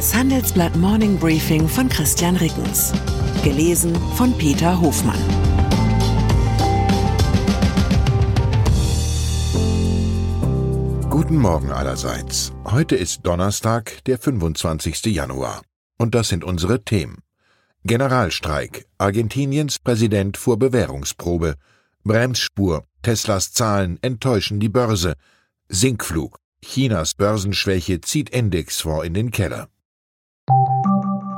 Das Handelsblatt Morning Briefing von Christian Rickens. Gelesen von Peter Hofmann. Guten Morgen allerseits. Heute ist Donnerstag, der 25. Januar. Und das sind unsere Themen. Generalstreik. Argentiniens Präsident vor Bewährungsprobe. Bremsspur. Teslas Zahlen enttäuschen die Börse. Sinkflug. Chinas Börsenschwäche zieht Indexfonds in den Keller.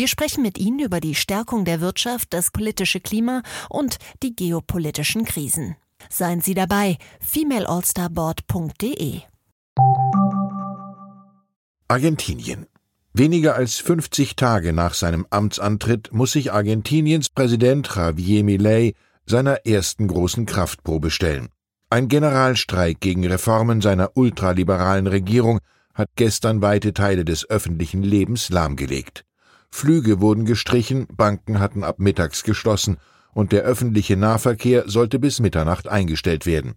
Wir sprechen mit Ihnen über die Stärkung der Wirtschaft, das politische Klima und die geopolitischen Krisen. Seien Sie dabei, femaleallstarboard.de. Argentinien. Weniger als 50 Tage nach seinem Amtsantritt muss sich Argentiniens Präsident Javier Milei seiner ersten großen Kraftprobe stellen. Ein Generalstreik gegen Reformen seiner ultraliberalen Regierung hat gestern weite Teile des öffentlichen Lebens lahmgelegt. Flüge wurden gestrichen, Banken hatten ab mittags geschlossen und der öffentliche Nahverkehr sollte bis Mitternacht eingestellt werden.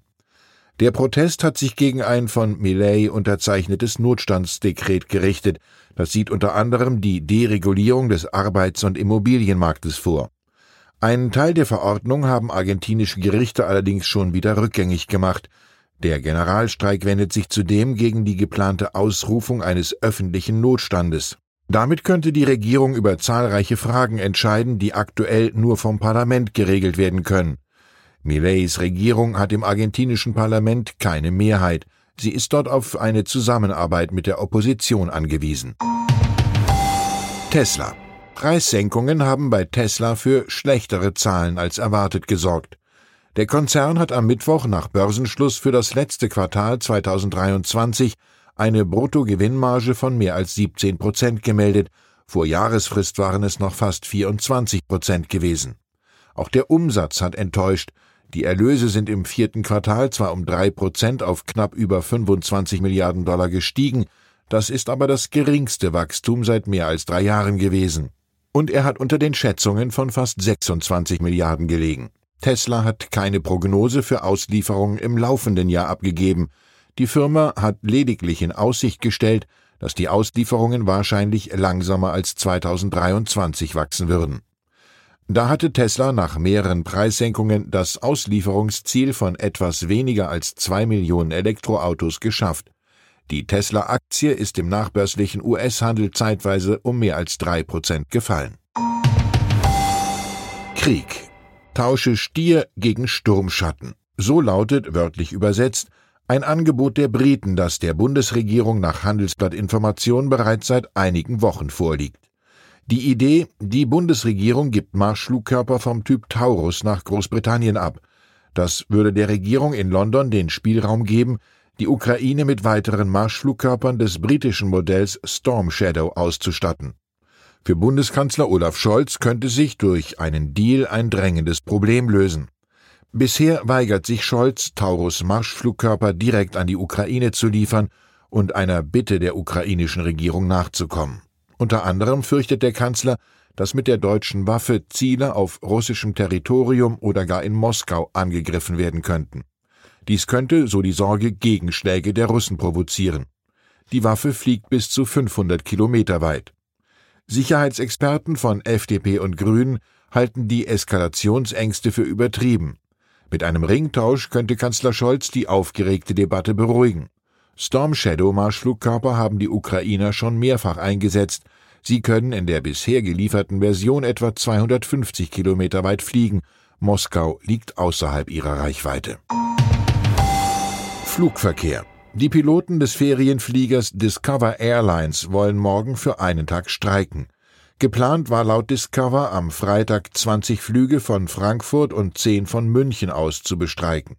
Der Protest hat sich gegen ein von Millet unterzeichnetes Notstandsdekret gerichtet. Das sieht unter anderem die Deregulierung des Arbeits- und Immobilienmarktes vor. Einen Teil der Verordnung haben argentinische Gerichte allerdings schon wieder rückgängig gemacht. Der Generalstreik wendet sich zudem gegen die geplante Ausrufung eines öffentlichen Notstandes. Damit könnte die Regierung über zahlreiche Fragen entscheiden, die aktuell nur vom Parlament geregelt werden können. Mileis Regierung hat im argentinischen Parlament keine Mehrheit. Sie ist dort auf eine Zusammenarbeit mit der Opposition angewiesen. Tesla. Preissenkungen haben bei Tesla für schlechtere Zahlen als erwartet gesorgt. Der Konzern hat am Mittwoch nach Börsenschluss für das letzte Quartal 2023 eine Bruttogewinnmarge von mehr als 17 Prozent gemeldet. Vor Jahresfrist waren es noch fast 24 Prozent gewesen. Auch der Umsatz hat enttäuscht. Die Erlöse sind im vierten Quartal zwar um drei Prozent auf knapp über 25 Milliarden Dollar gestiegen, das ist aber das geringste Wachstum seit mehr als drei Jahren gewesen. Und er hat unter den Schätzungen von fast 26 Milliarden gelegen. Tesla hat keine Prognose für Auslieferungen im laufenden Jahr abgegeben. Die Firma hat lediglich in Aussicht gestellt, dass die Auslieferungen wahrscheinlich langsamer als 2023 wachsen würden. Da hatte Tesla nach mehreren Preissenkungen das Auslieferungsziel von etwas weniger als zwei Millionen Elektroautos geschafft. Die Tesla-Aktie ist im nachbörslichen US-Handel zeitweise um mehr als drei Prozent gefallen. Krieg. Tausche Stier gegen Sturmschatten. So lautet, wörtlich übersetzt, ein Angebot der Briten, das der Bundesregierung nach Handelsblattinformation bereits seit einigen Wochen vorliegt. Die Idee, die Bundesregierung gibt Marschflugkörper vom Typ Taurus nach Großbritannien ab. Das würde der Regierung in London den Spielraum geben, die Ukraine mit weiteren Marschflugkörpern des britischen Modells Storm Shadow auszustatten. Für Bundeskanzler Olaf Scholz könnte sich durch einen Deal ein drängendes Problem lösen. Bisher weigert sich Scholz, Taurus Marschflugkörper direkt an die Ukraine zu liefern und einer Bitte der ukrainischen Regierung nachzukommen. Unter anderem fürchtet der Kanzler, dass mit der deutschen Waffe Ziele auf russischem Territorium oder gar in Moskau angegriffen werden könnten. Dies könnte, so die Sorge, Gegenschläge der Russen provozieren. Die Waffe fliegt bis zu 500 Kilometer weit. Sicherheitsexperten von FDP und Grünen halten die Eskalationsängste für übertrieben. Mit einem Ringtausch könnte Kanzler Scholz die aufgeregte Debatte beruhigen. Storm Shadow Marschflugkörper haben die Ukrainer schon mehrfach eingesetzt. Sie können in der bisher gelieferten Version etwa 250 Kilometer weit fliegen. Moskau liegt außerhalb ihrer Reichweite. Flugverkehr. Die Piloten des Ferienfliegers Discover Airlines wollen morgen für einen Tag streiken. Geplant war laut Discover am Freitag 20 Flüge von Frankfurt und 10 von München aus zu bestreiken.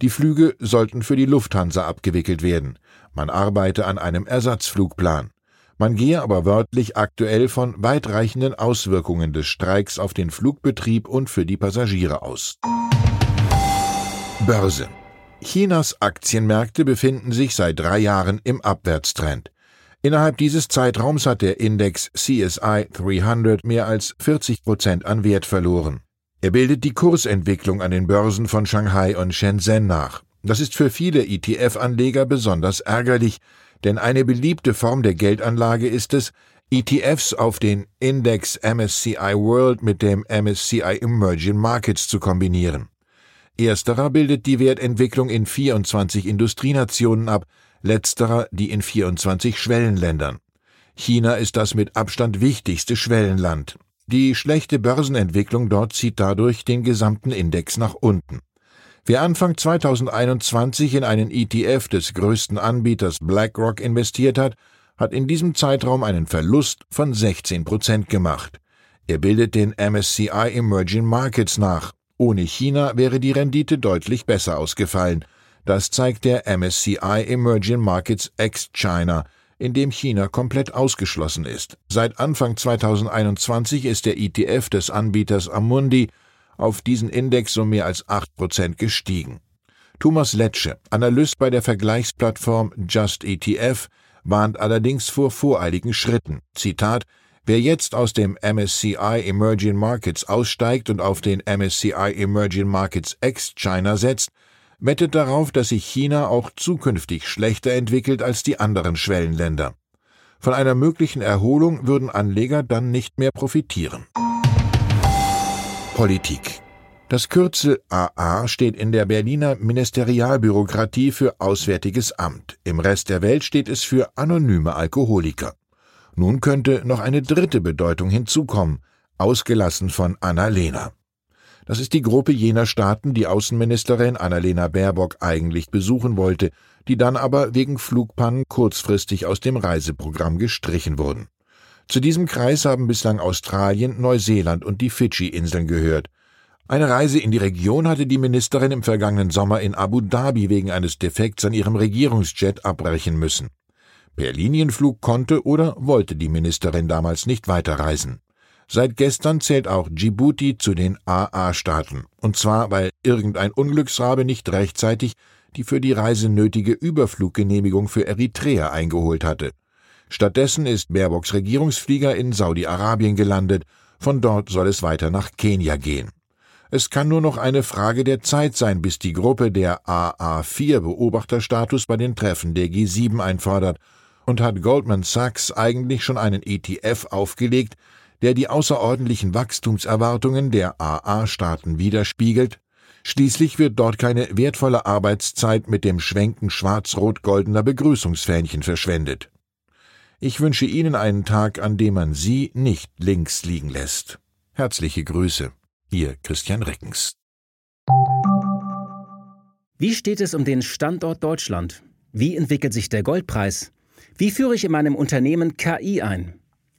Die Flüge sollten für die Lufthansa abgewickelt werden. Man arbeite an einem Ersatzflugplan. Man gehe aber wörtlich aktuell von weitreichenden Auswirkungen des Streiks auf den Flugbetrieb und für die Passagiere aus. Börse. Chinas Aktienmärkte befinden sich seit drei Jahren im Abwärtstrend. Innerhalb dieses Zeitraums hat der Index CSI 300 mehr als 40 Prozent an Wert verloren. Er bildet die Kursentwicklung an den Börsen von Shanghai und Shenzhen nach. Das ist für viele ETF-Anleger besonders ärgerlich, denn eine beliebte Form der Geldanlage ist es, ETFs auf den Index MSCI World mit dem MSCI Emerging Markets zu kombinieren. Ersterer bildet die Wertentwicklung in 24 Industrienationen ab, letzterer die in 24 Schwellenländern. China ist das mit Abstand wichtigste Schwellenland. Die schlechte Börsenentwicklung dort zieht dadurch den gesamten Index nach unten. Wer Anfang 2021 in einen ETF des größten Anbieters BlackRock investiert hat, hat in diesem Zeitraum einen Verlust von 16 Prozent gemacht. Er bildet den MSCI Emerging Markets nach. Ohne China wäre die Rendite deutlich besser ausgefallen. Das zeigt der MSCI Emerging Markets ex-China, in dem China komplett ausgeschlossen ist. Seit Anfang 2021 ist der ETF des Anbieters Amundi auf diesen Index um mehr als 8% gestiegen. Thomas Letsche, Analyst bei der Vergleichsplattform Just ETF, warnt allerdings vor voreiligen Schritten. Zitat Wer jetzt aus dem MSCI Emerging Markets aussteigt und auf den MSCI Emerging Markets ex-China setzt, wettet darauf, dass sich China auch zukünftig schlechter entwickelt als die anderen Schwellenländer. Von einer möglichen Erholung würden Anleger dann nicht mehr profitieren. Politik das Kürzel AA steht in der Berliner Ministerialbürokratie für Auswärtiges Amt. Im Rest der Welt steht es für anonyme Alkoholiker. Nun könnte noch eine dritte Bedeutung hinzukommen, ausgelassen von Anna-Lena. Das ist die Gruppe jener Staaten, die Außenministerin Annalena Baerbock eigentlich besuchen wollte, die dann aber wegen Flugpannen kurzfristig aus dem Reiseprogramm gestrichen wurden. Zu diesem Kreis haben bislang Australien, Neuseeland und die Fidschi-Inseln gehört. Eine Reise in die Region hatte die Ministerin im vergangenen Sommer in Abu Dhabi wegen eines Defekts an ihrem Regierungsjet abbrechen müssen. Per Linienflug konnte oder wollte die Ministerin damals nicht weiterreisen. Seit gestern zählt auch Djibouti zu den AA-Staaten, und zwar weil irgendein Unglücksrabe nicht rechtzeitig die für die Reise nötige Überfluggenehmigung für Eritrea eingeholt hatte. Stattdessen ist Baerbocks Regierungsflieger in Saudi-Arabien gelandet, von dort soll es weiter nach Kenia gehen. Es kann nur noch eine Frage der Zeit sein, bis die Gruppe der AA4 Beobachterstatus bei den Treffen der G7 einfordert, und hat Goldman Sachs eigentlich schon einen ETF aufgelegt, der die außerordentlichen Wachstumserwartungen der AA-Staaten widerspiegelt, schließlich wird dort keine wertvolle Arbeitszeit mit dem Schwenken schwarz-rot-goldener Begrüßungsfähnchen verschwendet. Ich wünsche Ihnen einen Tag, an dem man Sie nicht links liegen lässt. Herzliche Grüße, Ihr Christian Reckens. Wie steht es um den Standort Deutschland? Wie entwickelt sich der Goldpreis? Wie führe ich in meinem Unternehmen KI ein?